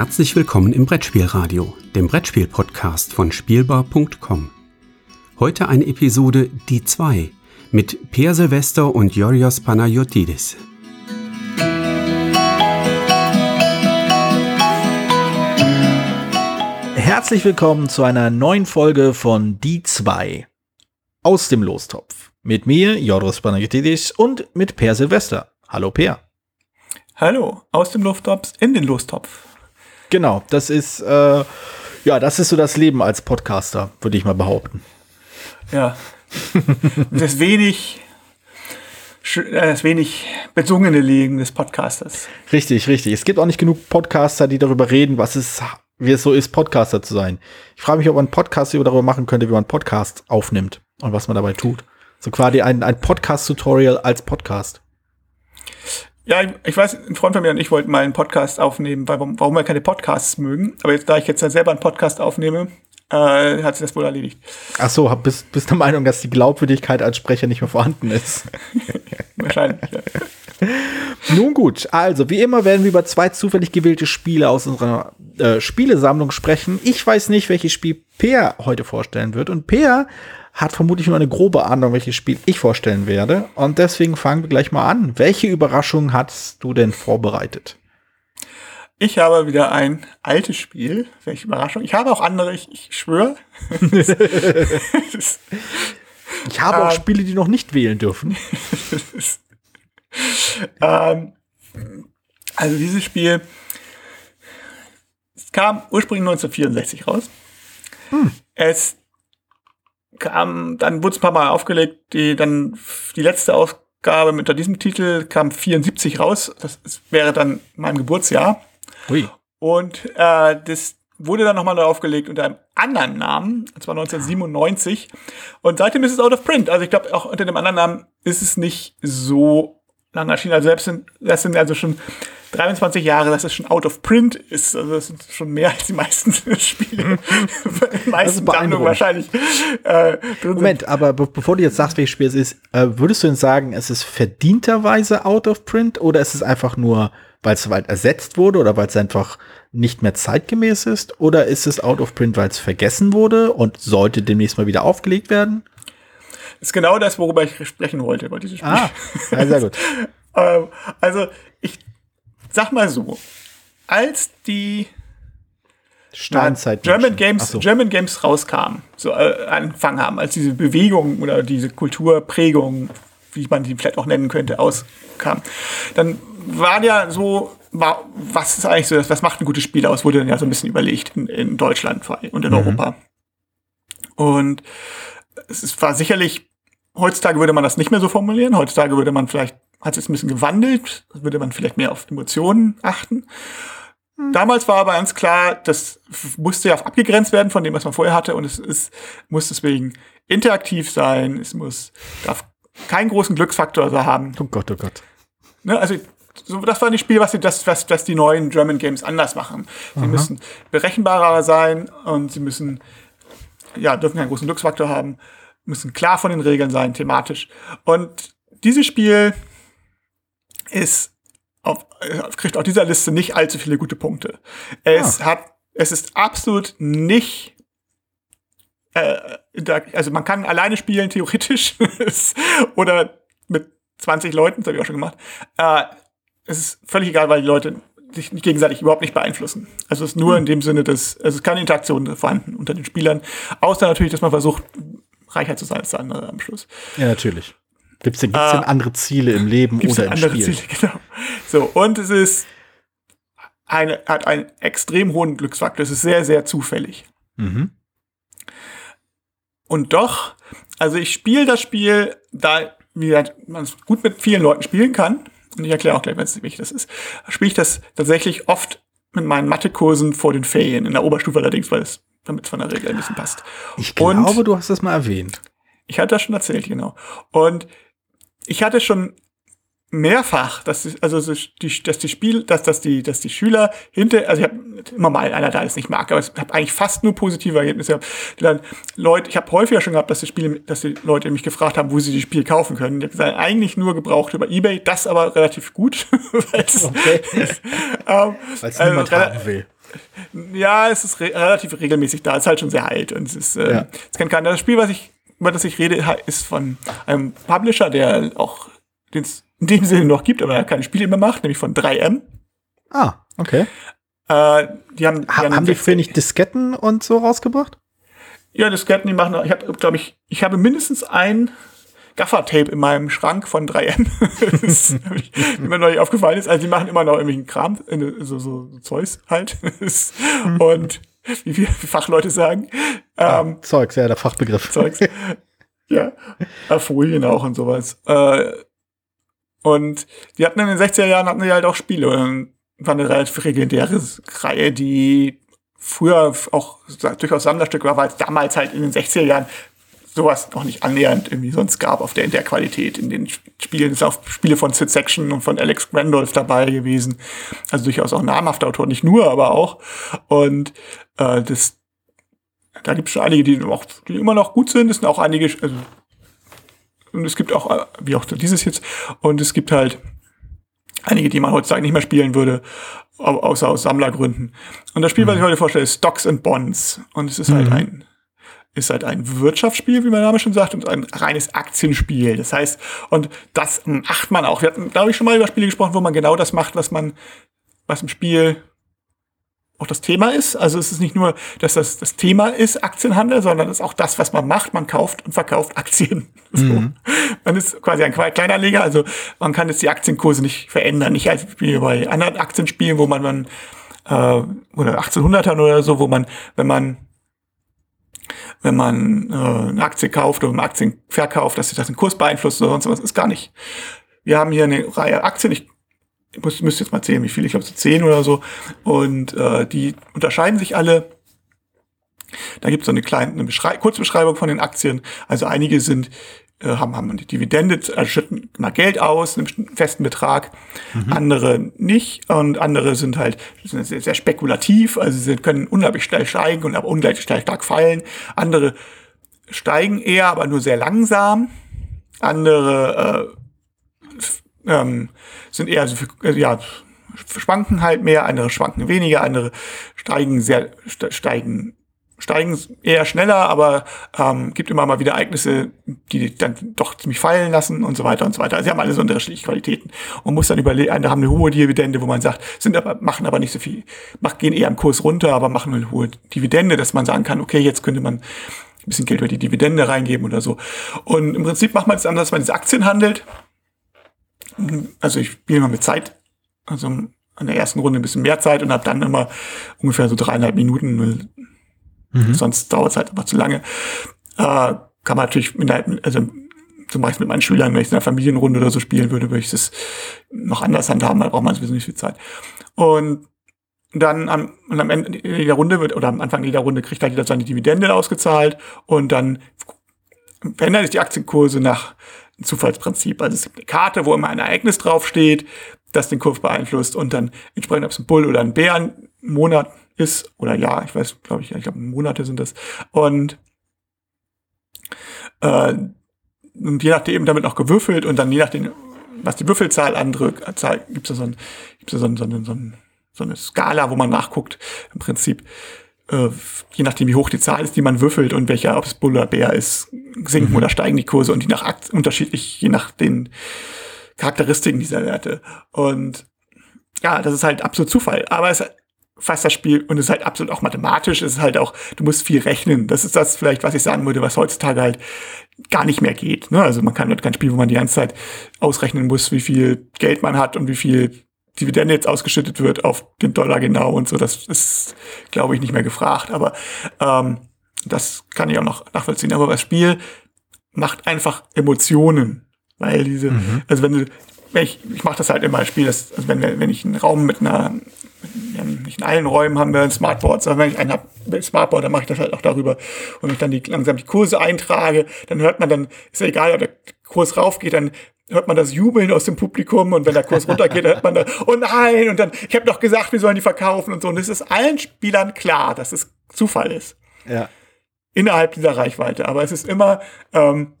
Herzlich willkommen im Brettspielradio, dem Brettspiel-Podcast von Spielbar.com. Heute eine Episode Die 2 mit Per Silvester und Yorios Panayotidis. Herzlich willkommen zu einer neuen Folge von Die 2 aus dem Lostopf. Mit mir, Joros Panagiotis und mit Per Silvester. Hallo Per. Hallo, aus dem Lostopf in den Lostopf. Genau, das ist, äh, ja, das ist so das Leben als Podcaster, würde ich mal behaupten. Ja. das wenig, äh, das wenig besungene Leben des Podcasters. Richtig, richtig. Es gibt auch nicht genug Podcaster, die darüber reden, was es, wie es so ist, Podcaster zu sein. Ich frage mich, ob man einen Podcast darüber machen könnte, wie man einen Podcast aufnimmt und was man dabei tut. So quasi ein, ein Podcast-Tutorial als Podcast. Ja, ich weiß, ein Freund von mir und ich wollten mal einen Podcast aufnehmen, weil, warum wir keine Podcasts mögen. Aber jetzt, da ich jetzt selber einen Podcast aufnehme, äh, hat sich das wohl erledigt. Ach so, bist, bist der Meinung, dass die Glaubwürdigkeit als Sprecher nicht mehr vorhanden ist? Wahrscheinlich, ja. Nun gut, also wie immer werden wir über zwei zufällig gewählte Spiele aus unserer äh, Spielesammlung sprechen. Ich weiß nicht, welches Spiel Peer heute vorstellen wird. Und Peer hat vermutlich nur eine grobe Ahnung, welches Spiel ich vorstellen werde. Und deswegen fangen wir gleich mal an. Welche Überraschung hast du denn vorbereitet? Ich habe wieder ein altes Spiel. Welche Überraschung. Ich habe auch andere, ich, ich schwöre. ich habe auch ähm, Spiele, die noch nicht wählen dürfen. ähm, also dieses Spiel es kam ursprünglich 1964 raus. Hm. Es kam, dann wurde es ein paar Mal aufgelegt, die dann die letzte Ausgabe unter diesem Titel kam 74 raus. Das ist, wäre dann mein Geburtsjahr. Ui. Und äh, das wurde dann nochmal neu aufgelegt unter einem anderen Namen, und zwar 1997. Und seitdem ist es out of print. Also ich glaube, auch unter dem anderen Namen ist es nicht so lange erschienen. Also selbst sind, das sind also schon 23 Jahre, dass es schon out of print ist. Also das sind schon mehr als die meisten Spiele. die meisten Sammlungen wahrscheinlich. Äh, Moment, aber be bevor du jetzt sagst, welches Spiel es ist, äh, würdest du denn sagen, es ist verdienterweise out of print oder ist es einfach nur, weil es bald ersetzt wurde oder weil es einfach nicht mehr zeitgemäß ist? Oder ist es out of print, weil es vergessen wurde und sollte demnächst mal wieder aufgelegt werden? Ist genau das, worüber ich sprechen wollte bei diesem Spiel. Ah, ja, sehr gut. ähm, also ich sag mal so, als die Steinzeit German Games, so. German Games rauskamen, so äh, angefangen haben, als diese Bewegung oder diese Kulturprägung, wie man die vielleicht auch nennen könnte, auskam, dann war ja so, war, was ist eigentlich so, was macht ein gutes Spiel aus, wurde dann ja so ein bisschen überlegt in, in Deutschland und in mhm. Europa. Und es war sicherlich, heutzutage würde man das nicht mehr so formulieren, heutzutage würde man vielleicht hat sich ein bisschen gewandelt, würde man vielleicht mehr auf Emotionen achten. Hm. Damals war aber ganz klar, das musste ja abgegrenzt werden von dem, was man vorher hatte und es ist, muss deswegen interaktiv sein, es muss, darf keinen großen Glücksfaktor haben. Oh Gott, oh Gott. Ne, also, so, das war ein Spiel, was, das, was, was die neuen German Games anders machen. Sie Aha. müssen berechenbarer sein und sie müssen, ja, dürfen keinen großen Glücksfaktor haben, müssen klar von den Regeln sein, thematisch. Und dieses Spiel ist auf, kriegt auf dieser Liste nicht allzu viele gute Punkte. Es ah. hat, es ist absolut nicht äh, also man kann alleine spielen, theoretisch, oder mit 20 Leuten, das habe ich auch schon gemacht. Äh, es ist völlig egal, weil die Leute sich gegenseitig überhaupt nicht beeinflussen. Also es ist nur hm. in dem Sinne, dass also es ist keine Interaktion vorhanden unter den Spielern, außer natürlich, dass man versucht, reicher zu sein als der andere am Schluss. Ja, natürlich. Gibt es denn, gibt's denn ah. andere Ziele im Leben oder im andere Spiel? Ziele, genau. So, und es ist eine, hat einen extrem hohen Glücksfaktor. Es ist sehr, sehr zufällig. Mhm. Und doch, also ich spiele das Spiel, da man es gut mit vielen Leuten spielen kann. Und ich erkläre auch gleich, wie wichtig das ist. Spiele ich das tatsächlich oft mit meinen Mathekursen vor den Ferien, in der Oberstufe allerdings, weil es damit von der Regel ein bisschen passt. Ich glaube, und du hast das mal erwähnt. Ich hatte das schon erzählt, genau. Und ich hatte schon mehrfach, dass also die, dass die Spiel, dass, dass die, dass die Schüler hinter, also ich habe immer mal einer da es nicht mag, aber ich habe eigentlich fast nur positive Ergebnisse gehabt. Die dann Leute, ich habe häufiger schon gehabt, dass die Spiele, dass die Leute mich gefragt haben, wo sie die Spiele kaufen können. Die haben eigentlich nur gebraucht über eBay, das aber relativ gut, weil es okay. ähm, niemand also, haben will. Ja, es ist re relativ regelmäßig da. Es ist halt schon sehr alt und es ist, äh, ja. es kennt keiner. Das Spiel, was ich, über das ich rede, ist von einem Publisher, der auch den es in dem Sinne noch gibt, aber er keine Spiele mehr macht, nämlich von 3M. Ah, okay. Äh, die haben, die ha haben, haben die früher nicht Disketten und so rausgebracht? Ja, Disketten, die machen, ich habe, glaube ich, ich habe mindestens ein Gaffer-Tape in meinem Schrank von 3M. das wie mir neulich aufgefallen ist. Also die machen immer noch irgendwelchen Kram, so, so, so Zeugs halt. und wie wir Fachleute sagen. Ah, ähm, Zeugs, ja, der Fachbegriff. Zeugs. Ja, Folien auch und sowas. Äh, und die hatten in den 60er Jahren hatten die halt auch Spiele. Und war eine relativ legendäre Reihe, die früher auch durchaus Sammlerstück war, weil es damals halt in den 60er Jahren sowas noch nicht annähernd irgendwie sonst gab auf der, in der Qualität. In den Spielen sind auch Spiele von Sid Section und von Alex Randolph dabei gewesen. Also durchaus auch namhafte Autoren, nicht nur, aber auch. Und äh, das, da gibt es schon einige, die auch die immer noch gut sind. Es sind auch einige, also, und es gibt auch, wie auch dieses jetzt, und es gibt halt einige, die man heutzutage nicht mehr spielen würde, außer aus Sammlergründen. Und das Spiel, was ich mhm. heute vorstelle, ist Stocks and Bonds. Und es ist halt mhm. halt ein ist halt ein Wirtschaftsspiel, wie mein Name schon sagt, und ein reines Aktienspiel. Das heißt, und das macht man auch. Wir hatten, glaube ich, schon mal über Spiele gesprochen, wo man genau das macht, was man, was im Spiel auch das Thema ist. Also es ist nicht nur, dass das das Thema ist, Aktienhandel, sondern es ist auch das, was man macht. Man kauft und verkauft Aktien. So. Mhm. Man ist quasi ein Kleinanleger, also man kann jetzt die Aktienkurse nicht verändern. Nicht als wie bei anderen Aktienspielen, wo man, man äh, oder 1800ern oder so, wo man, wenn man wenn man äh, eine Aktie kauft oder eine Aktien verkauft, dass sich das den Kurs beeinflusst oder sonst was, ist gar nicht. Wir haben hier eine Reihe Aktien, ich muss, müsste jetzt mal zählen, wie viele, ich glaube so zehn oder so. Und äh, die unterscheiden sich alle. Da gibt es so eine kleine eine Beschrei Kurzbeschreibung von den Aktien. Also einige sind haben, haben die Dividende, also schütten mal Geld aus, einen festen Betrag, mhm. andere nicht und andere sind halt sind sehr, sehr spekulativ, also sie können unglaublich schnell steigen und aber unglaublich schnell stark fallen. Andere steigen eher, aber nur sehr langsam. Andere äh, ähm, sind eher so, äh, ja, schwanken halt mehr, andere schwanken weniger, andere steigen sehr, steigen, steigen eher schneller, aber ähm, gibt immer mal wieder Ereignisse, die dann doch ziemlich fallen lassen und so weiter und so weiter. Also sie haben alle so unterschiedliche Qualitäten und muss dann überlegen, andere haben eine hohe Dividende, wo man sagt, sind aber, machen aber nicht so viel, machen, gehen eher im Kurs runter, aber machen eine hohe Dividende, dass man sagen kann, okay, jetzt könnte man ein bisschen Geld über die Dividende reingeben oder so. Und im Prinzip macht man es anders, dass man diese Aktien handelt also ich spiele immer mit Zeit, also an der ersten Runde ein bisschen mehr Zeit und habe dann immer ungefähr so dreieinhalb Minuten, mhm. sonst dauert es halt aber zu lange. Äh, kann man natürlich, mit einer, also zum Beispiel mit meinen Schülern, wenn ich in einer Familienrunde oder so spielen würde, würde ich das noch anders handhaben, da braucht man sowieso nicht viel Zeit. Und dann am, und am Ende jeder Runde wird, oder am Anfang jeder Runde kriegt halt jeder seine Dividende ausgezahlt und dann verändern sich die Aktienkurse nach Zufallsprinzip. Also es gibt eine Karte, wo immer ein Ereignis draufsteht, das den Kurs beeinflusst und dann entsprechend, ob es ein Bull oder ein Bärenmonat ist oder ja, ich weiß, glaube ich, ich glaube Monate sind das. Und, äh, und je nachdem damit noch gewürfelt und dann je nachdem, was die Würfelzahl andrückt, gibt es da so, ein, gibt's da so, ein, so, ein, so, ein, so eine Skala, wo man nachguckt, im Prinzip, äh, je nachdem, wie hoch die Zahl ist, die man würfelt und welcher, ob es Bull oder Bär ist, sinken mhm. oder steigen die Kurse und die nach Akt unterschiedlich, je nach den Charakteristiken dieser Werte. Und ja, das ist halt absolut Zufall. Aber es fast das Spiel und es ist halt absolut auch mathematisch. Es ist halt auch, du musst viel rechnen. Das ist das vielleicht, was ich sagen würde, was heutzutage halt gar nicht mehr geht. Ne? Also man kann halt kein Spiel, wo man die ganze Zeit ausrechnen muss, wie viel Geld man hat und wie viel Dividende jetzt ausgeschüttet wird auf den Dollar genau und so. Das ist, glaube ich, nicht mehr gefragt. Aber ähm, das kann ich auch noch nachvollziehen. Aber das Spiel macht einfach Emotionen. Weil diese, mhm. also wenn du, wenn ich, ich mache das halt immer, ich spiele das, also wenn, wenn ich einen Raum mit einer, nicht in allen Räumen haben wir ein Smartboard, sondern wenn ich einen habe Smartboard, dann mache ich das halt auch darüber. Und wenn ich dann die, langsam die Kurse eintrage, dann hört man dann, ist ja egal, ob der Kurs raufgeht, dann hört man das Jubeln aus dem Publikum und wenn der Kurs runtergeht, dann hört man da, oh nein, und dann, ich habe doch gesagt, wir sollen die verkaufen und so. Und es ist allen Spielern klar, dass es Zufall ist. Ja. Innerhalb dieser Reichweite. Aber es ist immer ähm,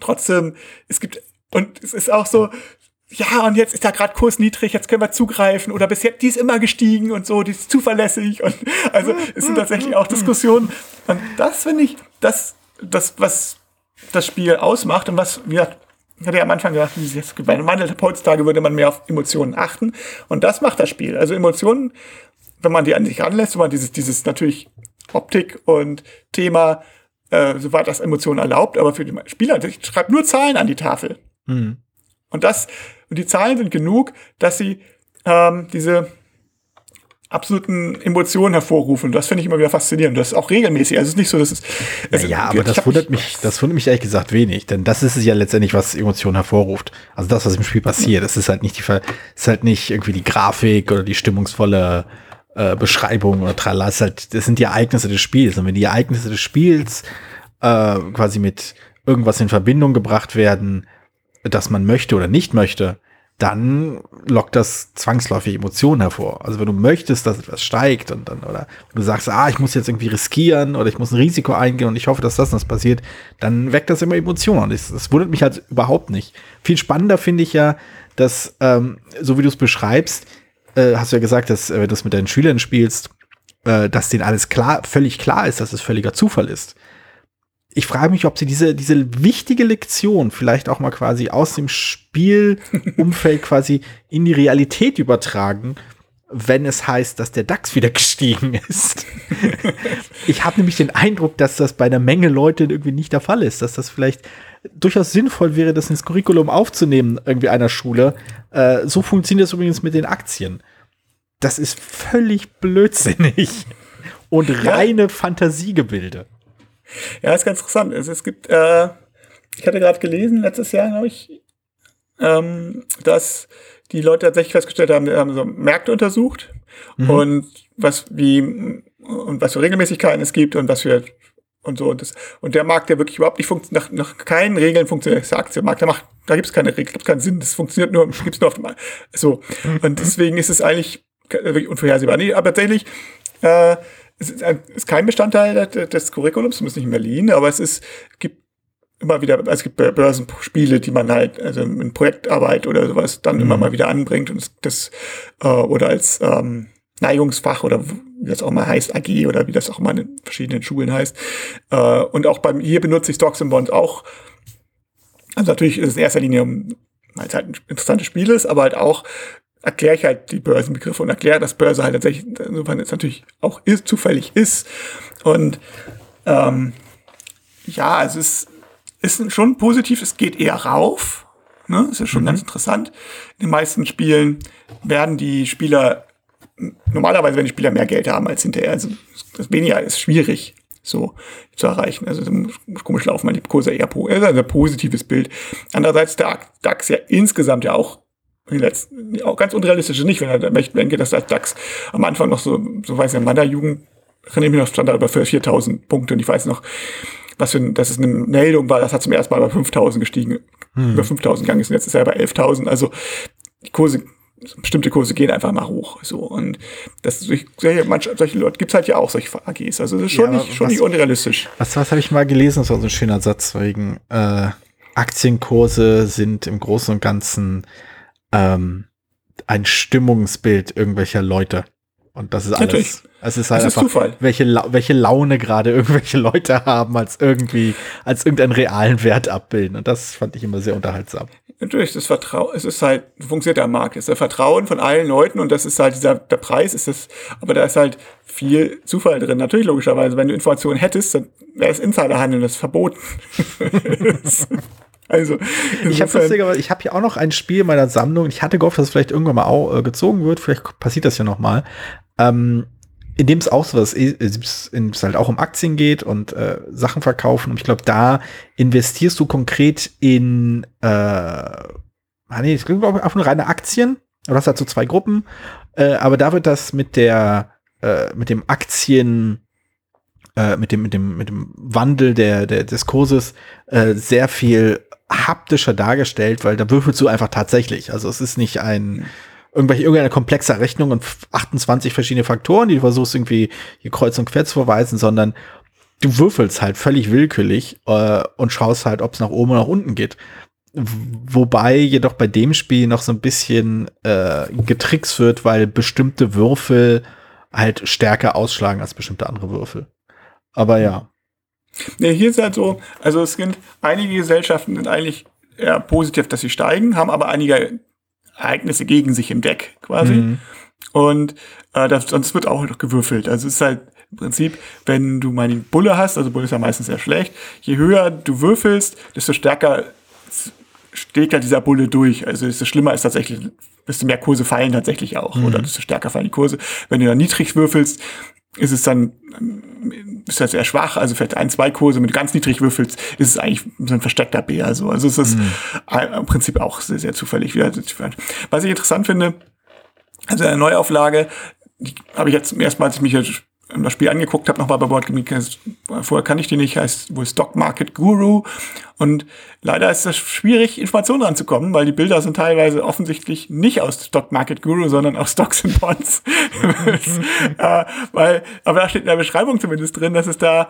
trotzdem, es gibt, und es ist auch so, ja, und jetzt ist da gerade Kurs niedrig, jetzt können wir zugreifen oder bis jetzt, die ist immer gestiegen und so, die ist zuverlässig und also es sind tatsächlich auch Diskussionen und das finde ich, das, das, was das Spiel ausmacht und was, wie gesagt, ich hatte ja am Anfang gesagt, bei einem Wandel heutzutage würde man mehr auf Emotionen achten und das macht das Spiel. Also Emotionen, wenn man die an sich ranlässt, wenn man dieses, dieses natürlich Optik und Thema, äh, soweit das Emotionen erlaubt, aber für die Spieler, ich schreibe nur Zahlen an die Tafel. Mhm. Und das, und die Zahlen sind genug, dass sie ähm, diese absoluten Emotionen hervorrufen. Das finde ich immer wieder faszinierend. Das ist auch regelmäßig. Also es ist nicht so, dass es. Also, ja, aber das wundert mich, das wundert mich ehrlich gesagt wenig, denn das ist es ja letztendlich, was Emotionen hervorruft. Also das, was im Spiel passiert, das ist halt nicht die, ist halt nicht irgendwie die Grafik oder die stimmungsvolle äh, Beschreibung oder tralala. Das, halt, das sind die Ereignisse des Spiels. Und wenn die Ereignisse des Spiels äh, quasi mit irgendwas in Verbindung gebracht werden, das man möchte oder nicht möchte, dann lockt das zwangsläufig Emotionen hervor. Also wenn du möchtest, dass etwas steigt und dann, oder du sagst, ah, ich muss jetzt irgendwie riskieren oder ich muss ein Risiko eingehen und ich hoffe, dass das und das passiert, dann weckt das immer Emotionen. Und das, das wundert mich halt überhaupt nicht. Viel spannender finde ich ja, dass, ähm, so wie du es beschreibst, äh, hast du ja gesagt, dass äh, wenn du es mit deinen Schülern spielst, äh, dass denen alles klar, völlig klar ist, dass es völliger Zufall ist ich frage mich, ob sie diese, diese wichtige Lektion vielleicht auch mal quasi aus dem Spielumfeld quasi in die Realität übertragen, wenn es heißt, dass der DAX wieder gestiegen ist. ich habe nämlich den Eindruck, dass das bei einer Menge Leute irgendwie nicht der Fall ist, dass das vielleicht durchaus sinnvoll wäre, das ins Curriculum aufzunehmen, irgendwie einer Schule. Äh, so funktioniert das übrigens mit den Aktien. Das ist völlig blödsinnig und reine ja. Fantasiegebilde. Ja, ist ganz interessant. Es, es gibt, äh, ich hatte gerade gelesen, letztes Jahr, glaube ich, ähm, dass die Leute tatsächlich festgestellt haben, wir haben so Märkte untersucht mhm. und was wie und was für Regelmäßigkeiten es gibt und was für und so und das und der Markt, der wirklich überhaupt nicht funktioniert, nach, nach keinen Regeln funktioniert, der Aktienmarkt, der macht, da gibt es keine Regeln, gibt keinen Sinn, das funktioniert nur, gibt's nur auf dem so und deswegen ist es eigentlich wirklich unvorhersehbar. Nee, aber tatsächlich äh, es ist, ein, ist kein Bestandteil des Curriculums, zumindest nicht in Berlin, aber es ist, gibt immer wieder, also es gibt Börsenspiele, die man halt, also in Projektarbeit oder sowas dann mhm. immer mal wieder anbringt und das, das äh, oder als ähm, Neigungsfach oder wie das auch mal heißt, AG oder wie das auch mal in verschiedenen Schulen heißt. Äh, und auch beim, hier benutze ich Stocks and Bonds auch. Also natürlich ist es in erster Linie, weil es halt ein interessantes Spiel ist, aber halt auch erkläre ich halt die Börsenbegriffe und erkläre, dass Börse halt tatsächlich, insofern es natürlich auch ist, zufällig ist. Und ähm, ja, also es ist schon positiv, es geht eher rauf. Ne? Das ist schon mhm. ganz interessant. In den meisten Spielen werden die Spieler, normalerweise werden die Spieler mehr Geld haben als hinterher. Also das weniger ist schwierig so zu erreichen. Also komisch laufen man die Kurse eher po also ein positives Bild. Andererseits der DAX ja insgesamt ja auch letzten, auch ganz unrealistisch nicht, wenn er denke, dass der DAX am Anfang noch so, so weiß ich, in meiner Jugend, mich noch, stand da über 4000 Punkte und ich weiß noch, was für ein, dass es eine Meldung war, das hat zum ersten Mal bei 5000 gestiegen, hm. über 5000 gegangen ist und jetzt ist er bei 11.000, also die Kurse, bestimmte Kurse gehen einfach mal hoch, so, und das, solche, manche, solche Leute gibt's halt ja auch, solche AGs, also das ist schon ja, nicht, schon was, nicht unrealistisch. Was, was habe ich mal gelesen, das war so ein schöner Satz, wegen, äh, Aktienkurse sind im Großen und Ganzen ähm, ein Stimmungsbild irgendwelcher Leute. Und das ist alles. Natürlich. Es ist halt das einfach, Zufall. welche, La welche Laune gerade irgendwelche Leute haben, als irgendwie, als irgendeinen realen Wert abbilden. Und das fand ich immer sehr unterhaltsam. Natürlich, das Vertrauen, es ist halt, funktioniert der Markt, es ist der Vertrauen von allen Leuten und das ist halt dieser, der Preis ist das, aber da ist halt viel Zufall drin. Natürlich, logischerweise, wenn du Informationen hättest, dann wäre es Insiderhandel, das ist verboten. Also, ich habe ich habe hier auch noch ein Spiel in meiner Sammlung. Ich hatte gehofft, dass es vielleicht irgendwann mal auch, äh, gezogen wird. Vielleicht passiert das ja noch mal. Ähm, in dem es auch so was ist, es halt auch um Aktien geht und äh, Sachen verkaufen. Und ich glaube, da investierst du konkret in, äh, ah, nee, ich glaube einfach nur reine Aktien. Du hast halt so zwei Gruppen. Äh, aber da wird das mit der, äh, mit dem Aktien, äh, mit dem, mit dem, mit dem Wandel der, der, des Kurses äh, sehr viel haptischer dargestellt, weil da würfelst du einfach tatsächlich. Also es ist nicht ein irgendwelche irgendeine komplexe Rechnung und 28 verschiedene Faktoren, die du versuchst irgendwie hier kreuz und quer zu verweisen, sondern du würfelst halt völlig willkürlich äh, und schaust halt, ob es nach oben oder nach unten geht. wobei jedoch bei dem Spiel noch so ein bisschen äh, getrickst wird, weil bestimmte Würfel halt stärker ausschlagen als bestimmte andere Würfel. Aber ja. Nee, hier ist halt so, also es sind einige Gesellschaften sind eigentlich eher positiv, dass sie steigen, haben aber einige Ereignisse gegen sich im Deck quasi. Mhm. Und äh, das, sonst wird auch noch gewürfelt. Also es ist halt im Prinzip, wenn du mal die Bulle hast, also Bulle ist ja meistens sehr schlecht, je höher du würfelst, desto stärker steht ja dieser Bulle durch. Also desto schlimmer ist tatsächlich, desto mehr Kurse fallen tatsächlich auch. Mhm. Oder desto stärker fallen die Kurse. Wenn du dann niedrig würfelst, ist es dann ist das sehr schwach, also vielleicht ein, zwei Kurse, wenn du ganz niedrig würfelst, ist es eigentlich so ein versteckter Bär. So. Also es ist mhm. im Prinzip auch sehr, sehr zufällig. Was ich interessant finde, also eine Neuauflage, die habe ich jetzt zum ersten Mal, als ich mich das Spiel angeguckt habe, nochmal bei Board vorher kann ich die nicht, heißt wohl Stock Market Guru. Und leider ist es schwierig, Informationen ranzukommen, weil die Bilder sind teilweise offensichtlich nicht aus Stock Market Guru, sondern aus Stocks and Bonds. äh, weil, aber da steht in der Beschreibung zumindest drin, dass es da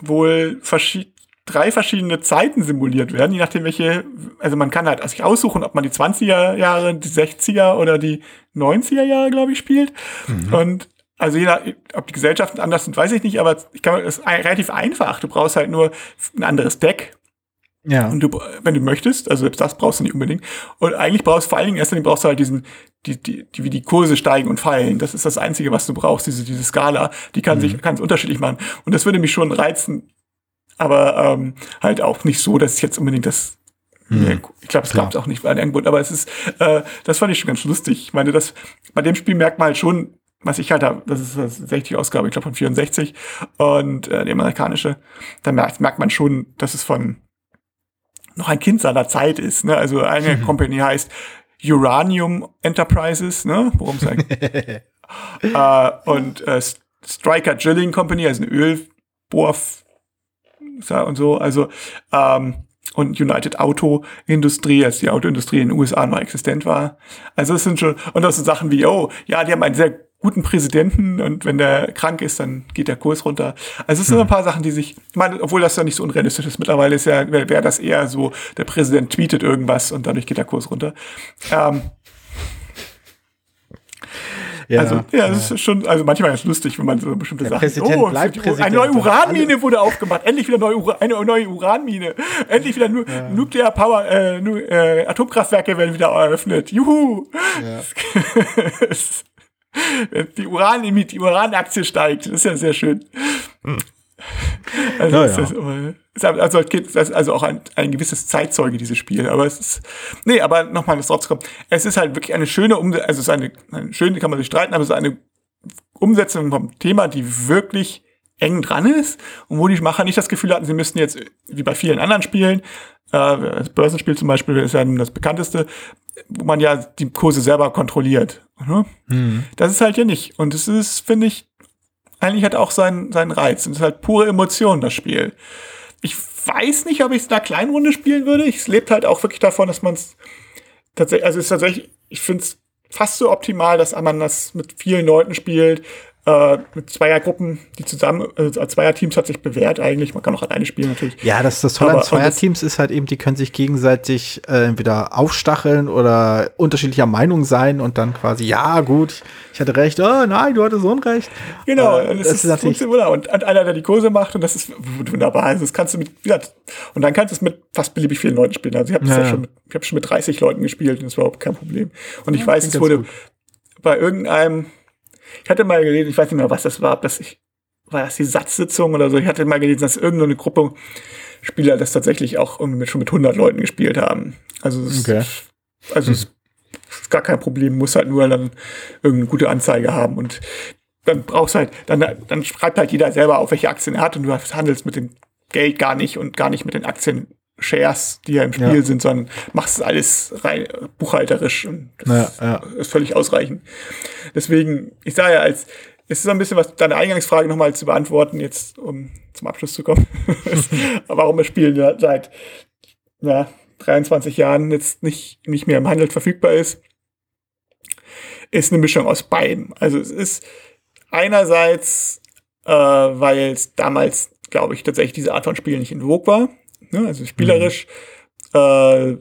wohl verschiedene drei verschiedene Zeiten simuliert werden, je nachdem welche, also man kann halt sich aussuchen, ob man die 20er Jahre, die 60er oder die 90er Jahre, glaube ich, spielt. Mhm. Und also je nach, ob die Gesellschaften anders sind, weiß ich nicht, aber ich kann, es ist relativ einfach. Du brauchst halt nur ein anderes Deck. Ja. Und du, wenn du möchtest, also selbst das brauchst du nicht unbedingt. Und eigentlich brauchst du vor allen Dingen erst brauchst du halt diesen, die, die, die, wie die Kurse steigen und fallen. Das ist das Einzige, was du brauchst, diese, diese Skala. Die kann mhm. sich, kann es unterschiedlich machen. Und das würde mich schon reizen. Aber ähm, halt auch nicht so, dass ich jetzt unbedingt das Mhm. Ich glaube, es gab es auch nicht bei Angebot, aber es ist, äh, das fand ich schon ganz lustig. Ich meine, das, bei dem Spiel merkt man halt schon, was ich halt habe, das ist das 60 Ausgabe, ich glaube von 64 und äh, die amerikanische, da merkt, merkt man schon, dass es von noch ein Kind seiner Zeit ist. Ne? Also eine mhm. Company heißt Uranium Enterprises, ne? worum es eigentlich äh, und äh, Striker Drilling Company, also eine Ölbohr und so, also ähm, und United Auto Industrie, als die Autoindustrie in den USA noch existent war. Also es sind schon, und das sind Sachen wie, oh, ja, die haben einen sehr guten Präsidenten und wenn der krank ist, dann geht der Kurs runter. Also es sind hm. ein paar Sachen, die sich, ich meine, obwohl das ja nicht so unrealistisch ist, mittlerweile ist ja, wäre wär das eher so, der Präsident tweetet irgendwas und dadurch geht der Kurs runter. Ähm, ja, also, ja, das ja. ist schon, also manchmal ist es lustig, wenn man so bestimmte der Sachen. Präsident oh, bleibt Präsident eine neue Uranmine wurde aufgemacht. Endlich wieder neue Ura eine neue Uranmine. Endlich wieder nu ja. Nuclear Power, äh, nu äh, Atomkraftwerke werden wieder eröffnet. Juhu! Ja. die Uran, die Uranaktie steigt. Das ist ja sehr schön. Hm. Also, ja, ja. Das, also, das also auch ein, ein gewisses Zeitzeuge, dieses Spiel. Aber es ist, nee, aber nochmal, das drauf zu kommen. Es ist halt wirklich eine schöne Umsetzung, also es ist eine, eine schöne, kann man sich streiten, aber es ist eine Umsetzung vom Thema, die wirklich eng dran ist und wo die Macher nicht das Gefühl hatten, sie müssten jetzt, wie bei vielen anderen Spielen, äh, das Börsenspiel zum Beispiel ist ja das bekannteste, wo man ja die Kurse selber kontrolliert. Ne? Mhm. Das ist halt hier nicht. Und es ist, finde ich, eigentlich hat auch seinen, seinen Reiz. Und es ist halt pure Emotion, das Spiel. Ich weiß nicht, ob ich es in einer kleinen Runde spielen würde. Es lebt halt auch wirklich davon, dass man es tatsächlich, also es ist tatsächlich, ich finde es fast so optimal, dass man das mit vielen Leuten spielt, äh, mit Zweiergruppen, die zusammen, also Zweierteams hat sich bewährt eigentlich. Man kann auch alleine spielen natürlich. Ja, das, das Tolle an Zweierteams ist halt eben, die können sich gegenseitig äh, entweder aufstacheln oder unterschiedlicher Meinung sein und dann quasi, ja, gut, ich hatte recht, oh nein, du hattest Unrecht. Genau, äh, das, das ist, ist natürlich und, und einer, der die Kurse macht und das ist wunderbar. Also das kannst du mit, ja, und dann kannst du es mit fast beliebig vielen Leuten spielen. Also ich habe ja, ja schon, ich habe schon mit 30 Leuten gespielt und das war überhaupt kein Problem. Und ich ja, weiß, es wurde gut. bei irgendeinem ich hatte mal gelesen, ich weiß nicht mehr, was das war, ob das ich, war das die Satzsitzung oder so. Ich hatte mal gelesen, dass irgendeine Gruppe Spieler das tatsächlich auch irgendwie schon mit 100 Leuten gespielt haben. Also, es okay. ist, also hm. es ist gar kein Problem, muss halt nur dann irgendeine gute Anzeige haben und dann brauchst halt, dann, dann schreibt halt jeder selber auf, welche Aktien er hat und du handelst mit dem Geld gar nicht und gar nicht mit den Aktien Shares, die ja im Spiel ja. sind, sondern machst es alles rein buchhalterisch und das ja, ja. ist völlig ausreichend. Deswegen, ich sage ja, als es ist so ein bisschen was, deine Eingangsfrage nochmal zu beantworten, jetzt um zum Abschluss zu kommen. Warum das Spiel seit ja, 23 Jahren jetzt nicht, nicht mehr im Handel verfügbar ist, ist eine Mischung aus beiden. Also es ist einerseits, äh, weil es damals, glaube ich, tatsächlich diese Art von Spiel nicht in Vogue war. Ne? Also spielerisch mhm. äh,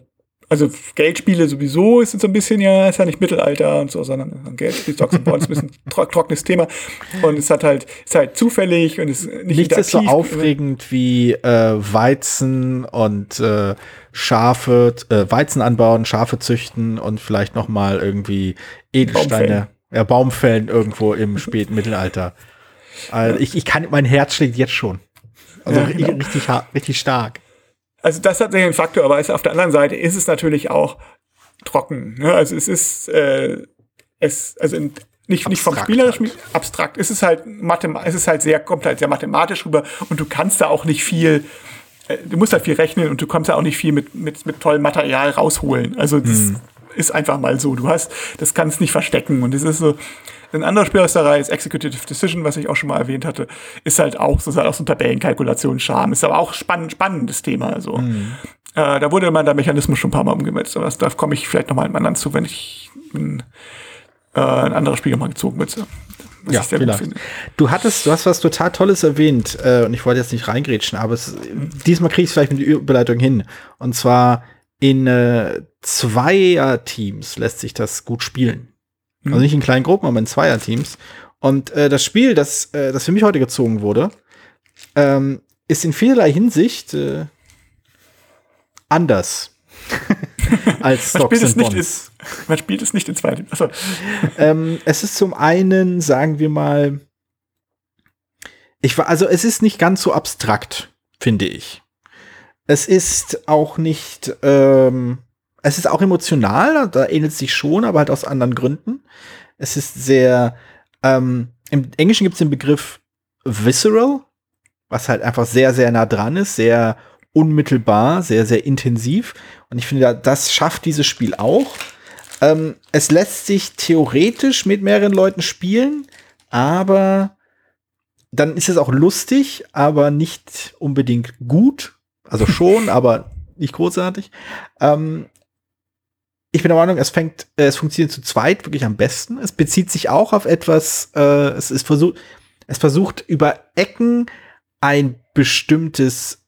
also Geldspiele sowieso ist so ein bisschen ja, ist ja nicht Mittelalter und so, sondern Geldspiel, Stocks and Bonds ist ein bisschen tro trockenes Thema. Und es hat halt, ist halt zufällig und ist nicht Nichts ist so aufregend wie äh, Weizen und äh, Schafe, äh, Weizen anbauen, Schafe züchten und vielleicht noch mal irgendwie Edelsteine, Baumfällen. ja, Baumfällen irgendwo im späten Mittelalter. Also ich, ich kann, mein Herz schlägt jetzt schon. Also ja, genau. richtig, richtig stark. Also das hat einen Faktor, aber auf der anderen Seite ist es natürlich auch trocken. Ne? Also es ist, äh, es, also in, nicht, nicht vom spielerischen halt. abstrakt. Es ist halt Mathem es ist halt sehr, kommt halt sehr mathematisch rüber und du kannst da auch nicht viel, äh, du musst halt viel rechnen und du kommst da auch nicht viel mit, mit, mit tollem Material rausholen. Also das hm. Ist einfach mal so. Du hast, das kannst nicht verstecken und es ist so, ein anderer Spiel aus der Reihe ist Executive Decision, was ich auch schon mal erwähnt hatte, ist halt auch, so, ist halt auch so ein Tabellenkalkulation-Charme. Ist aber auch spannend, spannendes Thema. Also. Mhm. Äh, da wurde man der Mechanismus schon ein paar Mal umgesetzt. Aber das, da komme ich vielleicht nochmal einem anderen zu, wenn ich ein, äh, ein anderes Spiel mal gezogen wird. Was ja, vielleicht. Du hattest, du hast was total Tolles erwähnt, äh, und ich wollte jetzt nicht reingrätschen, aber es, diesmal kriege ich es vielleicht mit der Überleitung hin. Und zwar in äh, Zweier-Teams lässt sich das gut spielen. Also mhm. nicht in kleinen Gruppen, aber in Zweierteams. Und äh, das Spiel, das, äh, das für mich heute gezogen wurde, ähm, ist in vielerlei Hinsicht äh, anders als Stocks and Bonds. Ist, man spielt es nicht in zwei also. ähm, Es ist zum einen, sagen wir mal, ich war, also es ist nicht ganz so abstrakt, finde ich. Es ist auch nicht, ähm, es ist auch emotional, da ähnelt es sich schon, aber halt aus anderen Gründen. Es ist sehr, ähm, im Englischen gibt es den Begriff visceral, was halt einfach sehr, sehr nah dran ist, sehr unmittelbar, sehr, sehr intensiv. Und ich finde, das schafft dieses Spiel auch. Ähm, es lässt sich theoretisch mit mehreren Leuten spielen, aber dann ist es auch lustig, aber nicht unbedingt gut. Also schon, aber nicht großartig. Ähm, ich bin der Meinung, es fängt, äh, es funktioniert zu zweit wirklich am besten. Es bezieht sich auch auf etwas, äh, es ist versucht, es versucht über Ecken ein bestimmtes,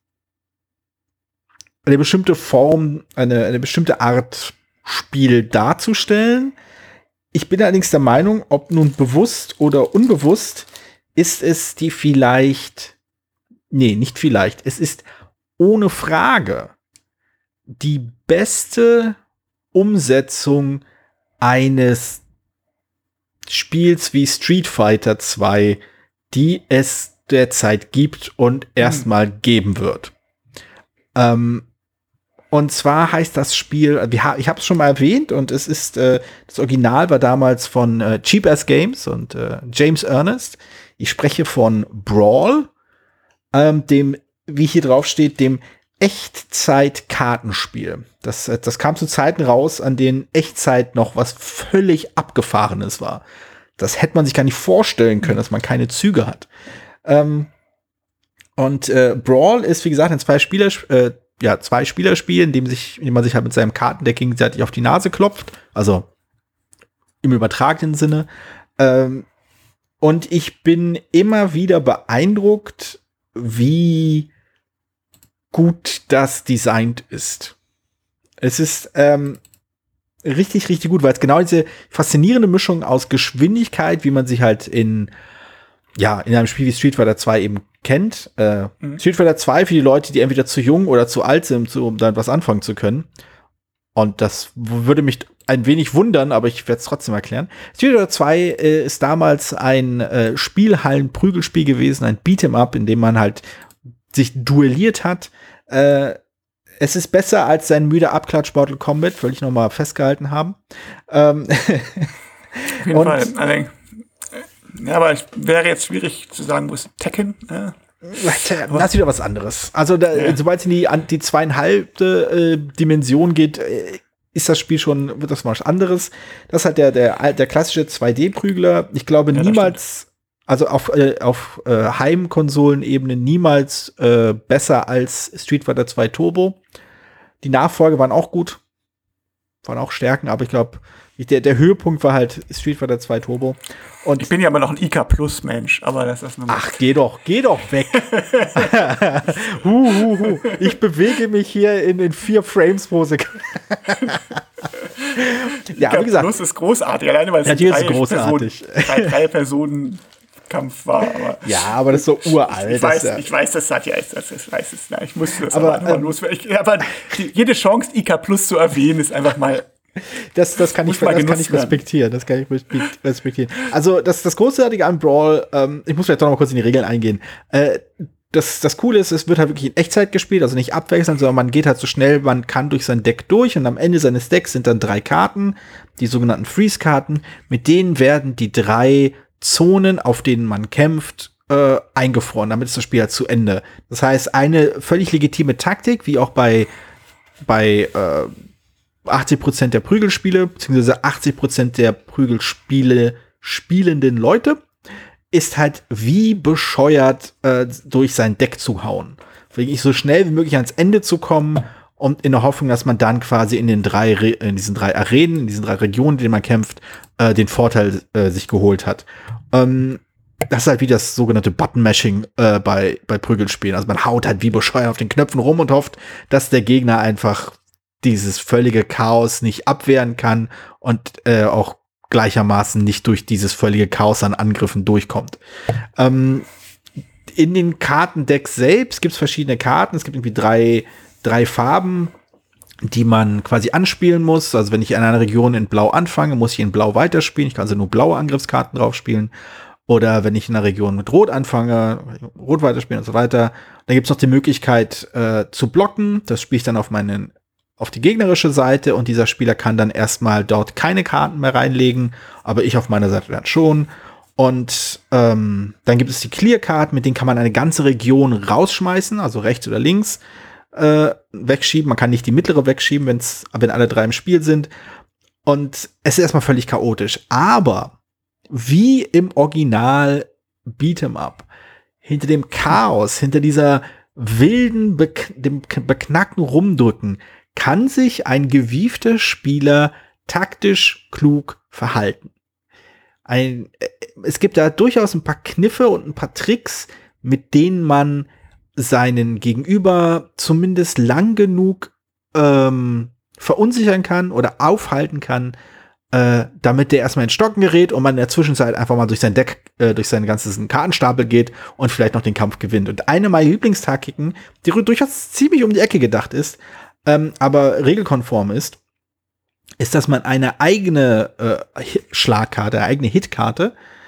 eine bestimmte Form, eine, eine bestimmte Art Spiel darzustellen. Ich bin allerdings der Meinung, ob nun bewusst oder unbewusst, ist es die vielleicht, nee, nicht vielleicht, es ist ohne Frage die beste Umsetzung eines Spiels wie Street Fighter 2, die es derzeit gibt und erstmal mhm. geben wird. Ähm, und zwar heißt das Spiel, ich habe es schon mal erwähnt und es ist, äh, das Original war damals von äh, Cheap Ass Games und äh, James Ernest. Ich spreche von Brawl, ähm, dem, wie hier drauf steht, dem Echtzeit-Kartenspiel. Das, das kam zu Zeiten raus, an denen Echtzeit noch was völlig Abgefahrenes war. Das hätte man sich gar nicht vorstellen können, dass man keine Züge hat. Ähm, und äh, Brawl ist, wie gesagt, ein zwei Spieler, äh, ja, zwei in dem, in dem man sich halt mit seinem Kartendeck gegenseitig auf die Nase klopft. Also im übertragenen Sinne. Ähm, und ich bin immer wieder beeindruckt, wie gut das designt ist. Es ist ähm, richtig, richtig gut, weil es genau diese faszinierende Mischung aus Geschwindigkeit, wie man sich halt in, ja, in einem Spiel wie Street Fighter 2 eben kennt. Äh, mhm. Street Fighter 2 für die Leute, die entweder zu jung oder zu alt sind, um damit was anfangen zu können. Und das würde mich ein wenig wundern, aber ich werde es trotzdem erklären. Street Fighter 2 äh, ist damals ein äh, Spielhallen-Prügelspiel gewesen, ein Beat'em Up, in dem man halt sich duelliert hat. Äh, es ist besser als sein müder Abklatsch Mortal Kombat, will ich noch mal festgehalten haben. Ähm Auf jeden Fall. Also, ja, aber es wäre jetzt schwierig zu sagen, wo ist Tekken? Ja. Das ist wieder was anderes. Also, da, ja. sobald es in die, die zweieinhalb äh, Dimension geht, äh, ist das Spiel schon, wird das mal was anderes. Das hat der, der, der klassische 2D-Prügler. Ich glaube ja, niemals also auf, äh, auf äh, Heimkonsolenebene niemals äh, besser als Street Fighter 2 Turbo. Die Nachfolge waren auch gut, waren auch Stärken, aber ich glaube, der, der Höhepunkt war halt Street Fighter 2 Turbo. Und ich bin ja immer noch ein IK Plus Mensch, aber das ist nur Ach, geh doch, geh doch weg. hu, hu, hu. Ich bewege mich hier in den vier Frames pro Sekunde. ja, wie gesagt, Plus ist großartig, alleine weil es ja, drei, großartig. Personen, drei, drei Personen Kampf war. Aber ja, aber das ist so uralt. Ich weiß, ich weiß das hat ja, das, ich weiß es, ja, ich muss das aber, aber ähm, loswerden. Aber die, jede Chance, IK Plus zu erwähnen, ist einfach mal das, das, kann, ich, das kann ich respektieren. Das kann ich respektieren. Also, das, das Großartige an Brawl, ähm, ich muss vielleicht doch noch mal kurz in die Regeln eingehen. Äh, das, das Coole ist, es wird halt wirklich in Echtzeit gespielt, also nicht abwechselnd, sondern man geht halt so schnell, man kann durch sein Deck durch und am Ende seines Decks sind dann drei Karten, die sogenannten Freeze-Karten. Mit denen werden die drei Zonen, auf denen man kämpft, äh, eingefroren. Damit ist das Spiel halt zu Ende. Das heißt, eine völlig legitime Taktik, wie auch bei, bei äh, 80% der Prügelspiele, beziehungsweise 80% der Prügelspiele spielenden Leute, ist halt wie bescheuert äh, durch sein Deck zu hauen. Wirklich so schnell wie möglich ans Ende zu kommen und in der Hoffnung, dass man dann quasi in den drei, in diesen drei Arenen, in diesen drei Regionen, in denen man kämpft, äh, den Vorteil äh, sich geholt hat. Ähm, das ist halt wie das sogenannte Button-Mashing äh, bei, bei Prügelspielen. Also man haut halt wie bescheuert auf den Knöpfen rum und hofft, dass der Gegner einfach dieses völlige Chaos nicht abwehren kann und äh, auch gleichermaßen nicht durch dieses völlige Chaos an Angriffen durchkommt. Ähm, in den Kartendecks selbst gibt es verschiedene Karten. Es gibt irgendwie drei, drei Farben, die man quasi anspielen muss. Also wenn ich in einer Region in Blau anfange, muss ich in Blau weiterspielen. Ich kann also nur blaue Angriffskarten drauf spielen. Oder wenn ich in einer Region mit Rot anfange, Rot weiterspielen und so weiter. Dann gibt es noch die Möglichkeit äh, zu blocken. Das spiele ich dann auf meinen auf die gegnerische Seite und dieser Spieler kann dann erstmal dort keine Karten mehr reinlegen, aber ich auf meiner Seite dann schon. Und ähm, dann gibt es die Clear-Card, mit denen kann man eine ganze Region rausschmeißen, also rechts oder links äh, wegschieben. Man kann nicht die mittlere wegschieben, wenn's, wenn alle drei im Spiel sind. Und es ist erstmal völlig chaotisch. Aber wie im Original Beat'em Up, hinter dem Chaos, hinter dieser wilden, bek dem beknackten Rumdrücken, kann sich ein gewiefter Spieler taktisch klug verhalten. Ein, äh, es gibt da durchaus ein paar Kniffe und ein paar Tricks, mit denen man seinen Gegenüber zumindest lang genug ähm, verunsichern kann oder aufhalten kann, äh, damit der erstmal in Stocken gerät und man in der Zwischenzeit einfach mal durch sein Deck, äh, durch seinen ganzen Kartenstapel geht und vielleicht noch den Kampf gewinnt. Und eine meiner Lieblingstaktiken, die durchaus ziemlich um die Ecke gedacht ist, ähm, aber regelkonform ist, ist, dass man eine eigene äh, Schlagkarte, eine eigene Hitkarte äh,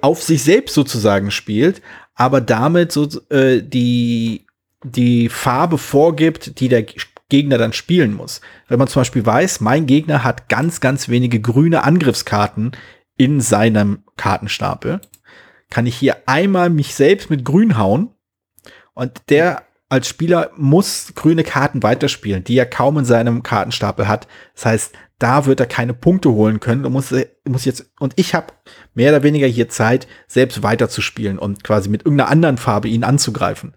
auf sich selbst sozusagen spielt, aber damit so äh, die, die Farbe vorgibt, die der Gegner dann spielen muss. Wenn man zum Beispiel weiß, mein Gegner hat ganz, ganz wenige grüne Angriffskarten in seinem Kartenstapel, kann ich hier einmal mich selbst mit grün hauen und der als Spieler muss grüne Karten weiterspielen, die er kaum in seinem Kartenstapel hat. Das heißt, da wird er keine Punkte holen können und muss, muss jetzt, und ich habe mehr oder weniger hier Zeit, selbst weiterzuspielen und quasi mit irgendeiner anderen Farbe ihn anzugreifen.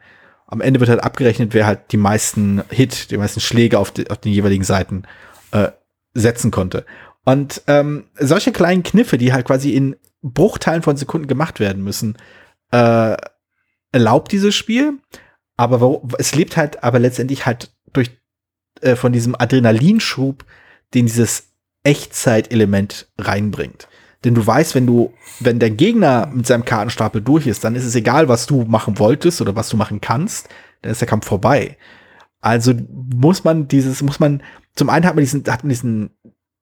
Am Ende wird halt abgerechnet, wer halt die meisten Hit, die meisten Schläge auf, die, auf den jeweiligen Seiten äh, setzen konnte. Und ähm, solche kleinen Kniffe, die halt quasi in Bruchteilen von Sekunden gemacht werden müssen, äh, erlaubt dieses Spiel. Aber wo, es lebt halt aber letztendlich halt durch äh, von diesem Adrenalinschub, den dieses Echtzeit-Element reinbringt. Denn du weißt, wenn du, wenn der Gegner mit seinem Kartenstapel durch ist, dann ist es egal, was du machen wolltest oder was du machen kannst, dann ist der Kampf vorbei. Also muss man dieses, muss man, zum einen hat man diesen, hat man diesen